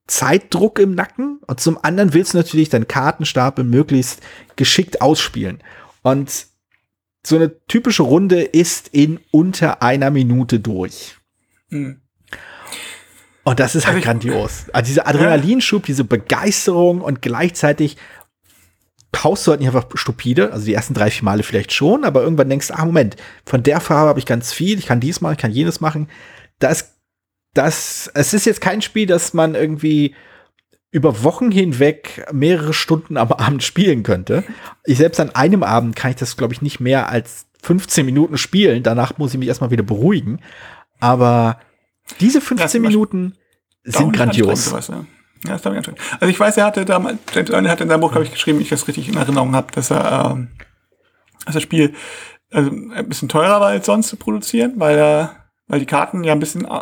Zeitdruck im Nacken und zum anderen willst du natürlich deinen Kartenstapel möglichst geschickt ausspielen. Und so eine typische Runde ist in unter einer Minute durch. Mhm. Und das ist halt grandios. Also dieser Adrenalinschub, diese Begeisterung und gleichzeitig kaufst du halt nicht einfach stupide, also die ersten drei, vier Male vielleicht schon, aber irgendwann denkst du, ah, Moment, von der Farbe habe ich ganz viel, ich kann dies machen, ich kann jenes machen. Das, das, es ist jetzt kein Spiel, das man irgendwie über Wochen hinweg mehrere Stunden am Abend spielen könnte. Ich selbst an einem Abend kann ich das, glaube ich, nicht mehr als 15 Minuten spielen. Danach muss ich mich erstmal wieder beruhigen. Aber diese 15 ja, Minuten sind grandios. Sowas, ja. Ja, das ich anstrengend. Also ich weiß, er hatte damals, Ernie hat in seinem Buch, glaube ich, geschrieben, ich das richtig in Erinnerung habe, dass er, ähm, dass das Spiel also ein bisschen teurer war als sonst zu produzieren, weil er, weil die Karten ja ein bisschen äh,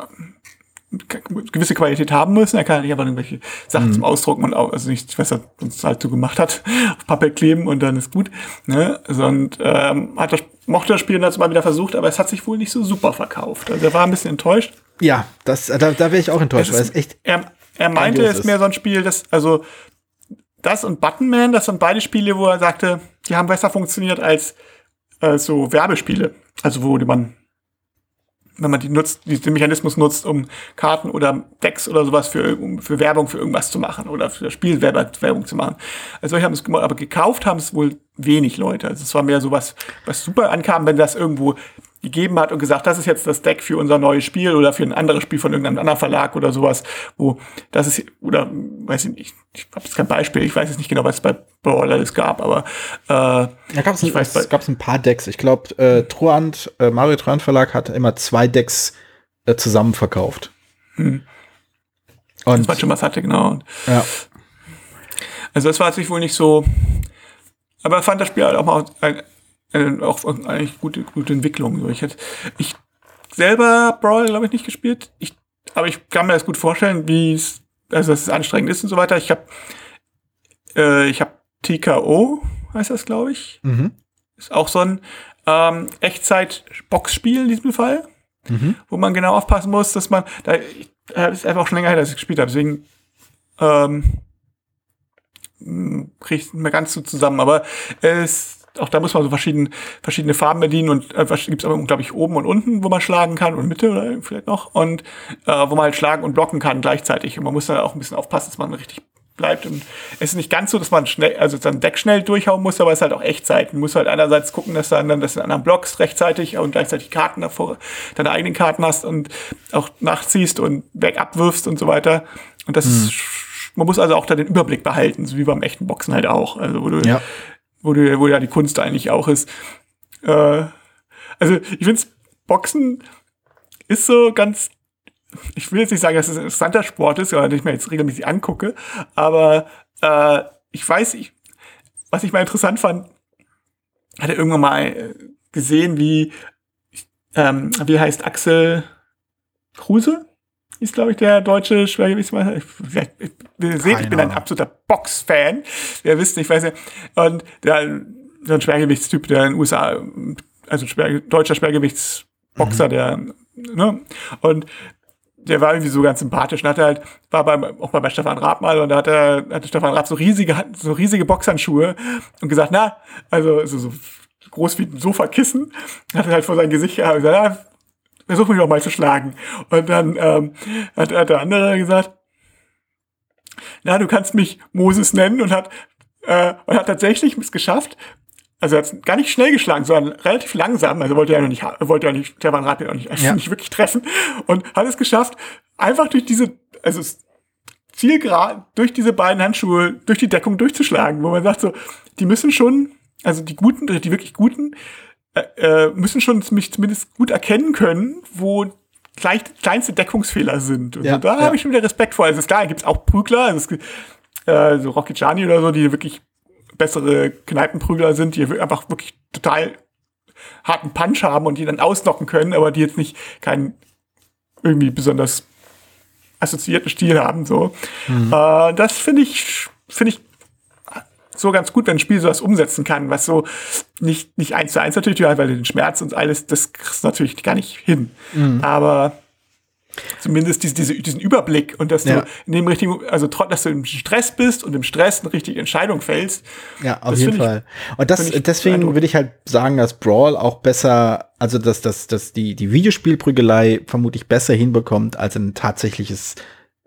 gewisse Qualität haben müssen. Er kann ja nicht einfach irgendwelche Sachen mhm. zum Ausdrucken und auch, also nicht, was er sonst halt so gemacht hat, auf Papier kleben und dann ist gut. Ne? Und ähm, hat das, mochte das Spiel dazu mal wieder versucht, aber es hat sich wohl nicht so super verkauft. Also er war ein bisschen enttäuscht. Ja, das, da, da wäre ich auch enttäuscht, es weil es echt. Er, er meinte, es ist mehr so ein Spiel, das, also das und Buttonman, das sind beide Spiele, wo er sagte, die haben besser funktioniert als äh, so Werbespiele. Also wo man wenn man die nutzt, den Mechanismus nutzt, um Karten oder Decks oder sowas für, um, für Werbung für irgendwas zu machen oder für Spielwerbung zu machen. Also ich habe es gemacht, aber gekauft haben es wohl wenig Leute. Also es war mehr sowas, was super ankam, wenn das irgendwo gegeben hat und gesagt, das ist jetzt das Deck für unser neues Spiel oder für ein anderes Spiel von irgendeinem anderen Verlag oder sowas, wo das ist, oder weiß ich nicht, ich habe jetzt kein Beispiel, ich weiß jetzt nicht genau, was es bei Brawl alles gab, aber äh, ja, gab's ich ein, weiß, es gab ein paar Decks. Ich glaube, äh, Truant, äh, Mario Truant Verlag hat immer zwei Decks äh, zusammen verkauft. Hm. Und das war schon was hatte, genau. Ja. Also das war sich wohl nicht so, aber fand das Spiel halt auch mal äh, auch eigentlich gute, gute Entwicklung. Ich, hätte, ich selber Brawl, glaube ich, nicht gespielt. Ich, aber ich kann mir das gut vorstellen, wie es, also dass es anstrengend ist und so weiter. Ich habe äh, ich habe TKO, heißt das, glaube ich. Mhm. Ist auch so ein ähm, Echtzeit-Boxspiel in diesem Fall, mhm. wo man genau aufpassen muss, dass man, da äh, ist einfach auch schon länger her, dass ich gespielt habe, deswegen ähm, kriege ich nicht mehr ganz so zusammen, aber es auch da muss man so verschiedene, verschiedene Farben bedienen und äh, gibt es aber, glaube ich, oben und unten, wo man schlagen kann und Mitte oder vielleicht noch und äh, wo man halt schlagen und blocken kann gleichzeitig. Und man muss dann auch ein bisschen aufpassen, dass man richtig bleibt. Und es ist nicht ganz so, dass man schnell, also sein Deck schnell durchhauen muss, aber es ist halt auch Echtzeit. Man muss halt einerseits gucken, dass du dann, dass du in anderen Blocks rechtzeitig und gleichzeitig Karten davor, deine eigenen Karten hast und auch nachziehst und weg abwirfst und so weiter. Und das mhm. ist, man muss also auch da den Überblick behalten, so wie beim echten Boxen halt auch. Also wo du ja wo, du, wo ja die Kunst eigentlich auch ist. Äh, also ich finde Boxen ist so ganz, ich will jetzt nicht sagen, dass es ein interessanter Sport ist, oder den ich mir jetzt regelmäßig angucke, aber äh, ich weiß, ich, was ich mal interessant fand, hatte irgendwann mal gesehen, wie, ähm, wie heißt Axel Kruse? Ist, glaube ich, der deutsche Schwergewichtsmeister. Ich, ihr seht, ich bin ein absoluter Box-Fan. Ihr wisst, ich weiß ja. Und der, so ein Schwergewichtstyp, der in den USA, also schwer, deutscher Schwergewichtsboxer, mhm. der, ne? Und der war irgendwie so ganz sympathisch und hat halt, war beim, auch mal bei Stefan Raab mal und da hat er, hatte Stefan Raab so riesige, so riesige Boxhandschuhe und gesagt, na, also, so, so groß wie ein Sofakissen, hat er halt vor sein Gesicht gehabt und gesagt, na, versuch mich doch mal zu schlagen. Und dann ähm, hat, hat der andere gesagt, na, du kannst mich Moses nennen und hat, äh, und hat tatsächlich es geschafft, also er hat gar nicht schnell geschlagen, sondern relativ langsam, also wollte er noch nicht, wollte er nicht, Stefan Raab auch nicht, ja. nicht wirklich treffen und hat es geschafft, einfach durch diese, also zielgerade, durch diese beiden Handschuhe, durch die Deckung durchzuschlagen, wo man sagt so, die müssen schon, also die guten, die wirklich guten, äh, äh, müssen schon mich zumindest gut erkennen können, wo gleich, kleinste Deckungsfehler sind. Ja, so, da ja. habe ich schon wieder Respekt vor. Also klar, gibt es auch Prügler, also es, äh, so Rocky Chani oder so, die wirklich bessere Kneipenprügler sind, die einfach wirklich total harten Punch haben und die dann ausnocken können, aber die jetzt nicht keinen irgendwie besonders assoziierten Stil haben. So, mhm. äh, das finde ich finde ich so ganz gut, wenn ein Spiel sowas umsetzen kann, was so nicht, nicht eins zu eins natürlich, weil den Schmerz und alles, das kriegst du natürlich gar nicht hin. Mhm. Aber zumindest diese, diese, diesen Überblick und dass ja. du in dem richtigen, also dass du im Stress bist und im Stress eine richtige Entscheidung fällst. Ja, auf jeden Fall. Ich, und das, deswegen würde ich halt sagen, dass Brawl auch besser, also dass, dass, dass die, die Videospielprügelei vermutlich besser hinbekommt als ein tatsächliches,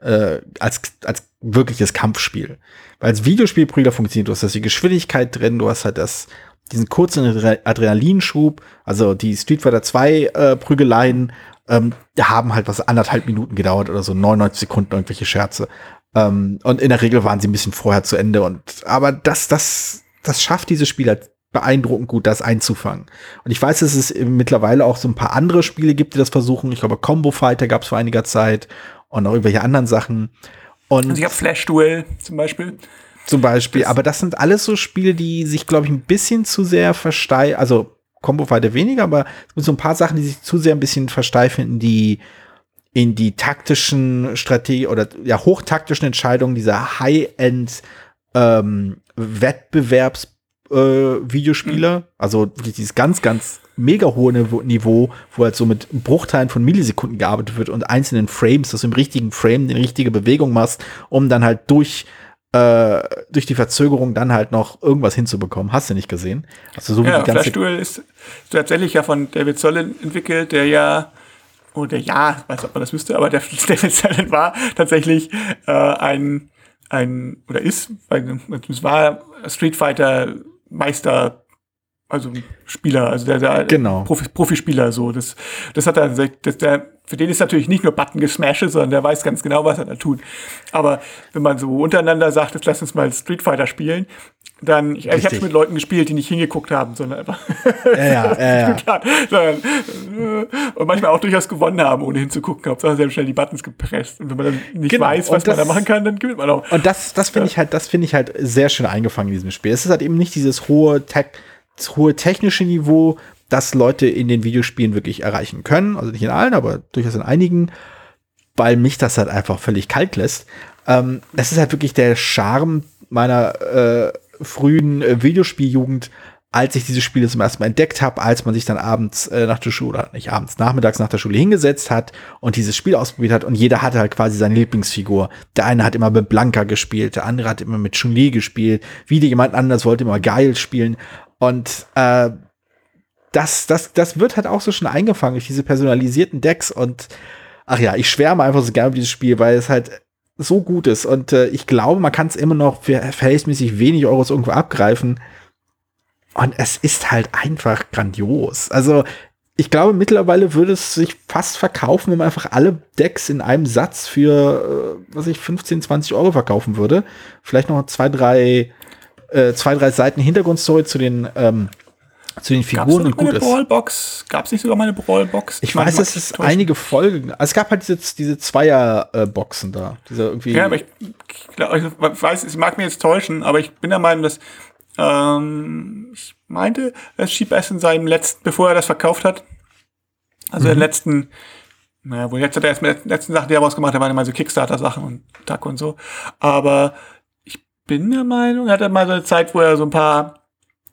äh, als, als wirkliches Kampfspiel. Weil als Videospielprügler funktioniert, du hast die Geschwindigkeit drin, du hast halt das, diesen kurzen Adrenalinschub, also die Street Fighter 2 äh, Prügeleien, ähm, haben halt was anderthalb Minuten gedauert oder so, 99 Sekunden irgendwelche Scherze. Ähm, und in der Regel waren sie ein bisschen vorher zu Ende und, aber das, das, das schafft diese Spieler halt beeindruckend gut, das einzufangen. Und ich weiß, dass es mittlerweile auch so ein paar andere Spiele gibt, die das versuchen. Ich glaube, Combo Fighter gab es vor einiger Zeit und auch irgendwelche anderen Sachen. Und also ich habe Flash Duel zum Beispiel. Zum Beispiel, das aber das sind alles so Spiele, die sich, glaube ich, ein bisschen zu sehr versteifen, also Combo Fighter weniger, aber es sind so ein paar Sachen, die sich zu sehr ein bisschen versteifen in die in die taktischen Strategie oder ja hochtaktischen Entscheidungen dieser High-End ähm, Wettbewerbs äh, Videospieler, mhm. also dieses ganz ganz mega hohe Niveau, wo halt so mit Bruchteilen von Millisekunden gearbeitet wird und einzelnen Frames, dass du im richtigen Frame die richtige Bewegung machst, um dann halt durch äh, durch die Verzögerung dann halt noch irgendwas hinzubekommen. Hast du nicht gesehen? Also so ja, wie die ganze Flash Duel ist tatsächlich ja von David Solin entwickelt, der ja oder ja, weiß ob man das wüsste, aber der David Solin war tatsächlich äh, ein ein oder ist, es war Street Fighter Meister also Spieler, also der, der genau. Profi, Profispieler so. Das, das hat er, das, der, für den ist natürlich nicht nur Button gesmashed, sondern der weiß ganz genau, was er da tut. Aber wenn man so untereinander sagt, jetzt lass uns mal Street Fighter spielen, dann, ich, ich habe mit Leuten gespielt, die nicht hingeguckt haben, sondern einfach. Ja, ja, ja, ja. sondern, äh, und manchmal auch durchaus gewonnen haben, ohne hinzugucken. Hauptsache, sie haben schnell die Buttons gepresst. Und wenn man dann nicht genau. weiß, was das, man da machen kann, dann gewinnt man auch. Und das, das finde ja. ich halt, das finde ich halt sehr schön eingefangen in diesem Spiel. Es ist halt eben nicht dieses hohe Tech, hohe technische Niveau, das Leute in den Videospielen wirklich erreichen können. Also nicht in allen, aber durchaus in einigen, weil mich das halt einfach völlig kalt lässt. Ähm, das ist halt wirklich der Charme meiner äh, frühen äh, Videospieljugend, als ich diese Spiele zum ersten Mal entdeckt habe, als man sich dann abends äh, nach der Schule, oder nicht abends, nachmittags nach der Schule hingesetzt hat und dieses Spiel ausprobiert hat und jeder hatte halt quasi seine Lieblingsfigur. Der eine hat immer mit Blanca gespielt, der andere hat immer mit Chun-Li gespielt, wieder jemand anders wollte immer geil spielen und äh, das, das, das wird halt auch so schon eingefangen durch diese personalisierten Decks und ach ja, ich schwärme einfach so gerne dieses Spiel, weil es halt so gut ist und äh, ich glaube, man kann es immer noch für verhältnismäßig wenig Euros irgendwo abgreifen und es ist halt einfach grandios. Also ich glaube, mittlerweile würde es sich fast verkaufen, wenn man einfach alle Decks in einem Satz für, äh, was ich, 15, 20 Euro verkaufen würde. Vielleicht noch zwei, drei äh, zwei, drei Seiten Hintergrundstory zu den ähm, zu den Figuren und gut ist. Brawlbox? Gab es nicht sogar meine Brawlbox? Ich, ich weiß, dass es einige Folgen. Also es gab halt diese, diese Zweier-Boxen da. Diese irgendwie ja, aber ich, ich weiß, ich mag mir jetzt täuschen, aber ich bin der Meinung, dass ähm, ich meinte, dass Sheep S in seinem letzten, bevor er das verkauft hat, also mhm. den letzten, naja, wo jetzt hat er erst mit den letzten Sachen, die er rausgemacht hat, waren immer so Kickstarter-Sachen und Tack und so. Aber bin der Meinung, hat er mal so eine Zeit, wo er so ein paar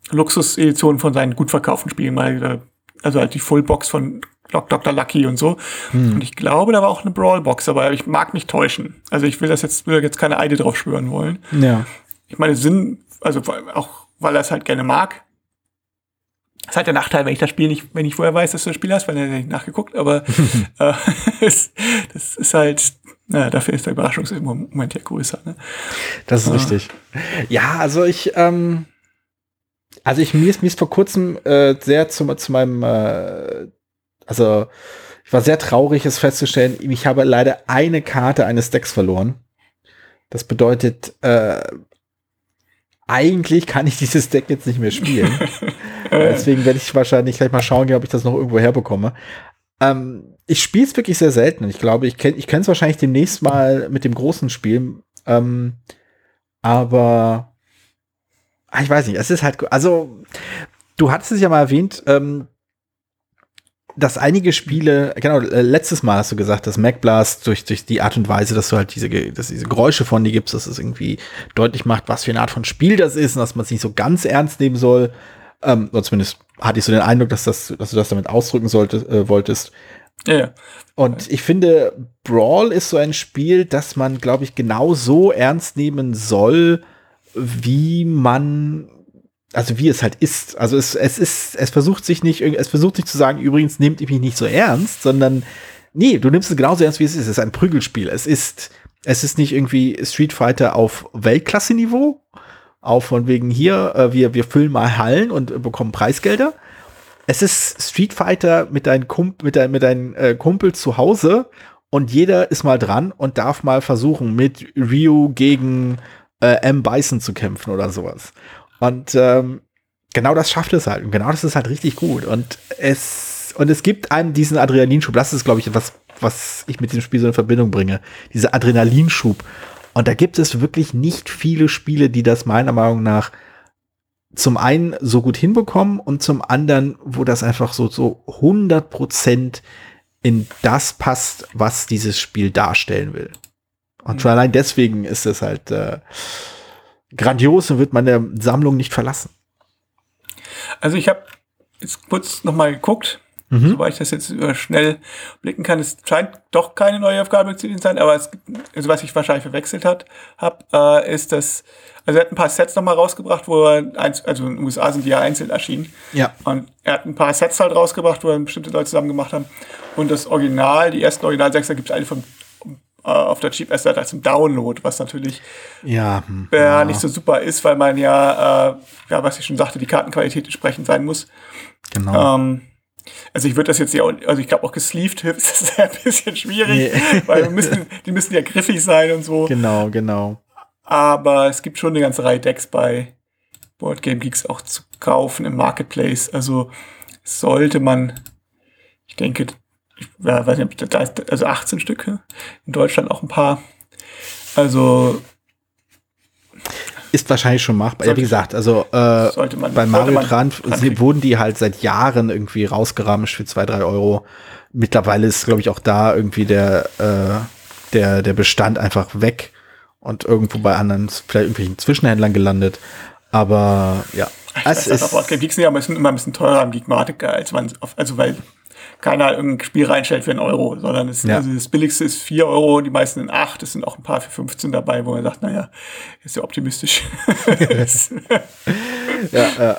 Luxus-Editionen von seinen gut verkauften Spielen mal, also halt die Fullbox von Dr. Lucky und so. Hm. Und ich glaube, da war auch eine Brawlbox, aber ich mag mich täuschen. Also ich will das jetzt, will jetzt keine Eide drauf schwören wollen. Ja. Ich meine, Sinn, also auch, weil er es halt gerne mag. Das ist halt der Nachteil, wenn ich das Spiel nicht, wenn ich vorher weiß, dass du das Spiel hast, weil er nicht nachgeguckt, aber äh, das ist halt, naja, dafür ist der Überraschungsmoment ja größer. Ne? Das ist ah. richtig. Ja, also ich, ähm, also ich mir ist, mir ist vor kurzem äh, sehr zu, zu meinem, äh, also ich war sehr traurig, es festzustellen, ich habe leider eine Karte eines Decks verloren. Das bedeutet, äh, eigentlich kann ich dieses Deck jetzt nicht mehr spielen. Deswegen werde ich wahrscheinlich gleich mal schauen, ob ich das noch irgendwo herbekomme. Ähm, ich spiele es wirklich sehr selten. Ich glaube, ich kenne es wahrscheinlich demnächst mal mit dem großen Spiel. Ähm, aber ah, ich weiß nicht, es ist halt, also du hattest es ja mal erwähnt, ähm, dass einige Spiele, genau, äh, letztes Mal hast du gesagt, dass MacBlast durch, durch die Art und Weise, dass du halt diese, dass diese Geräusche von dir gibst, dass es irgendwie deutlich macht, was für eine Art von Spiel das ist und dass man es nicht so ganz ernst nehmen soll. Ähm, oder zumindest hatte ich so den Eindruck, dass, das, dass du das damit ausdrücken sollte, äh, wolltest. Ja. Und ich finde, Brawl ist so ein Spiel, das man, glaube ich, genau so ernst nehmen soll, wie man, also wie es halt ist. Also es, es ist, es versucht sich nicht, es versucht nicht zu sagen, übrigens nehmt ihr mich nicht so ernst, sondern nee, du nimmst es genauso ernst, wie es ist. Es ist ein Prügelspiel. Es ist, es ist nicht irgendwie Street Fighter auf Weltklasse-Niveau, auf von wegen hier, äh, wir, wir füllen mal Hallen und bekommen Preisgelder, es ist Street Fighter mit deinen, Kump mit dein, mit deinen äh, Kumpels zu Hause und jeder ist mal dran und darf mal versuchen, mit Ryu gegen äh, M. Bison zu kämpfen oder sowas. Und ähm, genau das schafft es halt. Und genau das ist halt richtig gut. Und es, und es gibt einem diesen Adrenalinschub. Das ist, glaube ich, etwas, was ich mit dem Spiel so in Verbindung bringe. Dieser Adrenalinschub. Und da gibt es wirklich nicht viele Spiele, die das meiner Meinung nach zum einen so gut hinbekommen und zum anderen, wo das einfach so, so 100 Prozent in das passt, was dieses Spiel darstellen will. Und schon mhm. allein deswegen ist es halt äh, grandios und wird meine Sammlung nicht verlassen. Also ich habe jetzt kurz noch mal geguckt, mhm. soweit ich das jetzt schnell blicken kann. Es scheint doch keine neue Aufgabe zu sein, aber es, also was ich wahrscheinlich verwechselt hat, hab, äh, ist das, also er hat ein paar Sets noch mal rausgebracht, wo er, eins, also in den USA sind die ja einzeln erschienen. Ja. Und er hat ein paar Sets halt rausgebracht, wo er bestimmte Leute zusammen gemacht haben. Und das Original, die ersten Original 6 gibt es alle von auf der Cheap Asset als im Download, was natürlich ja, äh, ja. nicht so super ist, weil man ja, äh, ja, was ich schon sagte, die Kartenqualität entsprechend sein muss. Genau. Ähm, also ich würde das jetzt ja, also ich glaube auch gesleeved ist ein bisschen schwierig, nee. weil müssen, die müssen ja griffig sein und so. Genau, genau. Aber es gibt schon eine ganze Reihe Decks bei Board Game Geeks auch zu kaufen im Marketplace. Also sollte man, ich denke, ich weiß nicht, da ist, also 18 Stücke, in Deutschland auch ein paar. Also ist wahrscheinlich schon machbar. ja, wie gesagt, also äh, man, bei Mario Tran wurden die halt seit Jahren irgendwie rausgeramscht für zwei, drei Euro. Mittlerweile ist, glaube ich, auch da irgendwie der, äh, der, der Bestand einfach weg und irgendwo bei anderen, vielleicht irgendwelchen Zwischenhändlern gelandet. Aber ja. Ich es weiß, ist aber Geeks sind ja immer ein bisschen teurer am Geekmatic, als man, also weil keiner irgendein Spiel reinstellt für einen Euro, sondern es, ja. also das billigste ist vier Euro, die meisten sind acht, es sind auch ein paar für 15 dabei, wo man sagt, naja, ist ja optimistisch. ja, ja.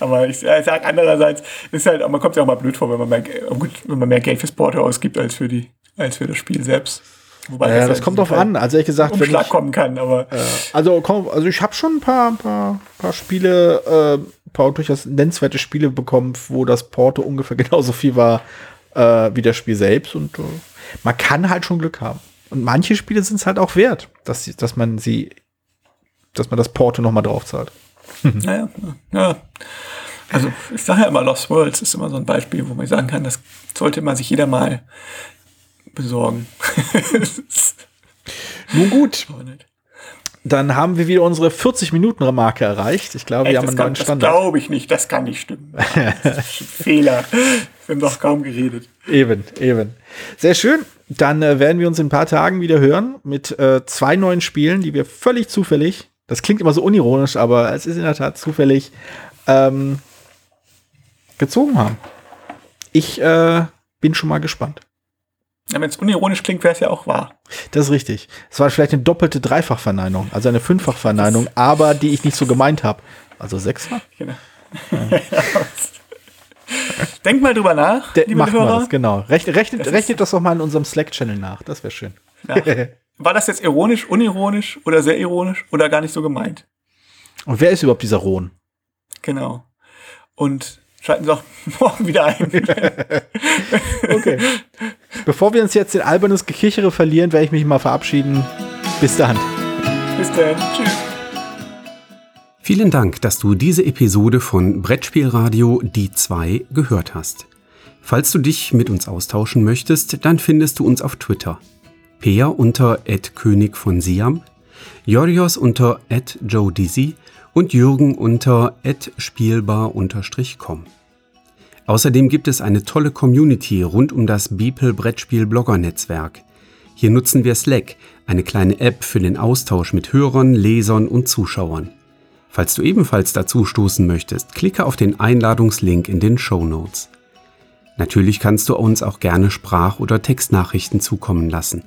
Aber ich, ich sage andererseits, ist halt, man kommt ja auch mal blöd vor, wenn man mehr, gut, wenn man mehr Geld fürs Porto ausgibt als für die, als für das Spiel selbst. Wobei ja, das, das kommt drauf an. Also ehrlich gesagt, wenn ich, kommen kann, aber äh, also komm, also ich habe schon ein paar, paar, paar Spiele, äh, paar durchaus nennenswerte Spiele bekommen, wo das Porto ungefähr genauso viel war äh, wie das Spiel selbst und äh, man kann halt schon Glück haben. Und manche Spiele sind es halt auch wert, dass, dass man sie, dass man das Porto noch mal drauf zahlt. Naja, ja. Also ich sage ja immer, Lost Worlds ist immer so ein Beispiel, wo man sagen kann, das sollte man sich jeder mal besorgen. Nun gut. Dann haben wir wieder unsere 40-Minuten-Marke erreicht. Ich glaube, Echt, wir haben einen kann, neuen Standard. Das glaube ich nicht, das kann nicht stimmen. Fehler. Wir haben doch kaum geredet. Eben, eben. Sehr schön. Dann äh, werden wir uns in ein paar Tagen wieder hören mit äh, zwei neuen Spielen, die wir völlig zufällig, das klingt immer so unironisch, aber es ist in der Tat zufällig, ähm, gezogen haben. Ich äh, bin schon mal gespannt. Ja, wenn es unironisch klingt, wäre es ja auch wahr. Das ist richtig. Es war vielleicht eine doppelte Dreifachverneinung, also eine Fünffachverneinung, aber die ich nicht so gemeint habe. Also sechsfach? Genau. Ja. Denk mal drüber nach, De liebe Hörer. Das, genau. Rechnet, rechnet, das, rechnet das doch mal in unserem Slack-Channel nach. Das wäre schön. Ja. War das jetzt ironisch, unironisch oder sehr ironisch oder gar nicht so gemeint? Und wer ist überhaupt dieser Rohn? Genau. Und Schalten Sie auch morgen wieder ein. okay. Bevor wir uns jetzt in albernes Gekichere verlieren, werde ich mich mal verabschieden. Bis dann. Bis dann. Tschüss. Vielen Dank, dass du diese Episode von Brettspielradio Die 2 gehört hast. Falls du dich mit uns austauschen möchtest, dann findest du uns auf Twitter. Peer unter König von Siam, Jorios unter Joe Dizzy und Jürgen unter spielbar-com. Außerdem gibt es eine tolle Community rund um das Beeple Brettspiel Blogger Netzwerk. Hier nutzen wir Slack, eine kleine App für den Austausch mit Hörern, Lesern und Zuschauern. Falls du ebenfalls dazu stoßen möchtest, klicke auf den Einladungslink in den Show Notes. Natürlich kannst du uns auch gerne Sprach- oder Textnachrichten zukommen lassen.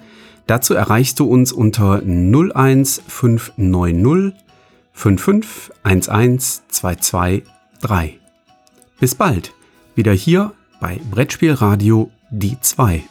Dazu erreichst du uns unter 01590 5511223. Bis bald, wieder hier bei Brettspielradio die 2.